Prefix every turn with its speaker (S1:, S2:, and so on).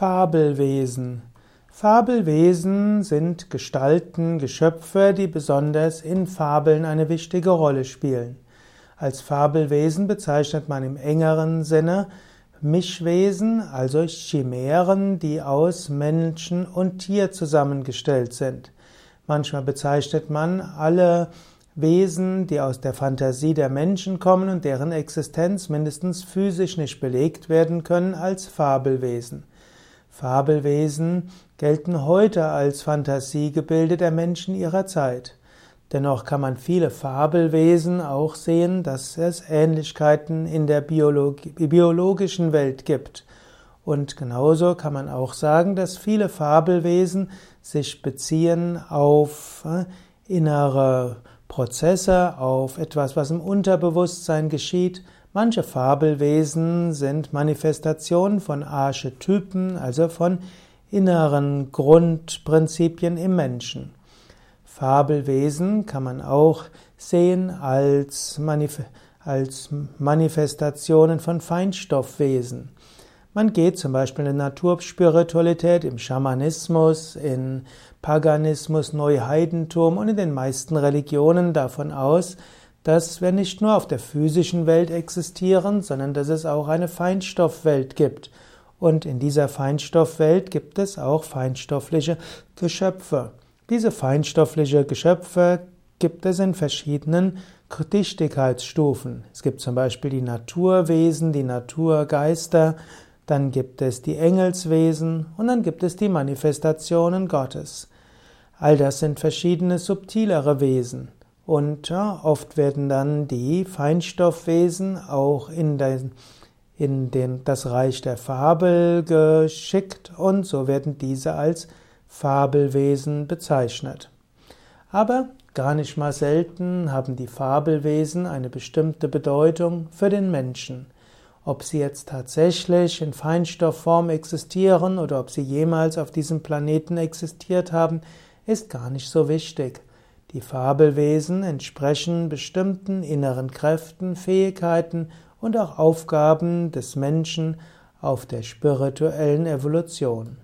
S1: Fabelwesen. Fabelwesen sind Gestalten, Geschöpfe, die besonders in Fabeln eine wichtige Rolle spielen. Als Fabelwesen bezeichnet man im engeren Sinne Mischwesen, also Chimären, die aus Menschen und Tier zusammengestellt sind. Manchmal bezeichnet man alle Wesen, die aus der Fantasie der Menschen kommen und deren Existenz mindestens physisch nicht belegt werden können, als Fabelwesen. Fabelwesen gelten heute als Fantasiegebilde der Menschen ihrer Zeit. Dennoch kann man viele Fabelwesen auch sehen, dass es Ähnlichkeiten in der Biologi biologischen Welt gibt. Und genauso kann man auch sagen, dass viele Fabelwesen sich beziehen auf äh, innere Prozesse, auf etwas, was im Unterbewusstsein geschieht. Manche Fabelwesen sind Manifestationen von Archetypen, also von inneren Grundprinzipien im Menschen. Fabelwesen kann man auch sehen als, Manif als Manifestationen von Feinstoffwesen. Man geht zum Beispiel in der Naturspiritualität, im Schamanismus, in Paganismus, Neuheidentum und in den meisten Religionen davon aus, dass wir nicht nur auf der physischen Welt existieren, sondern dass es auch eine Feinstoffwelt gibt. Und in dieser Feinstoffwelt gibt es auch feinstoffliche Geschöpfe. Diese feinstoffliche Geschöpfe gibt es in verschiedenen Dichtigkeitsstufen. Es gibt zum Beispiel die Naturwesen, die Naturgeister, dann gibt es die Engelswesen und dann gibt es die Manifestationen Gottes. All das sind verschiedene subtilere Wesen. Und ja, oft werden dann die Feinstoffwesen auch in, den, in den, das Reich der Fabel geschickt und so werden diese als Fabelwesen bezeichnet. Aber gar nicht mal selten haben die Fabelwesen eine bestimmte Bedeutung für den Menschen. Ob sie jetzt tatsächlich in Feinstoffform existieren oder ob sie jemals auf diesem Planeten existiert haben, ist gar nicht so wichtig. Die Fabelwesen entsprechen bestimmten inneren Kräften, Fähigkeiten und auch Aufgaben des Menschen auf der spirituellen Evolution.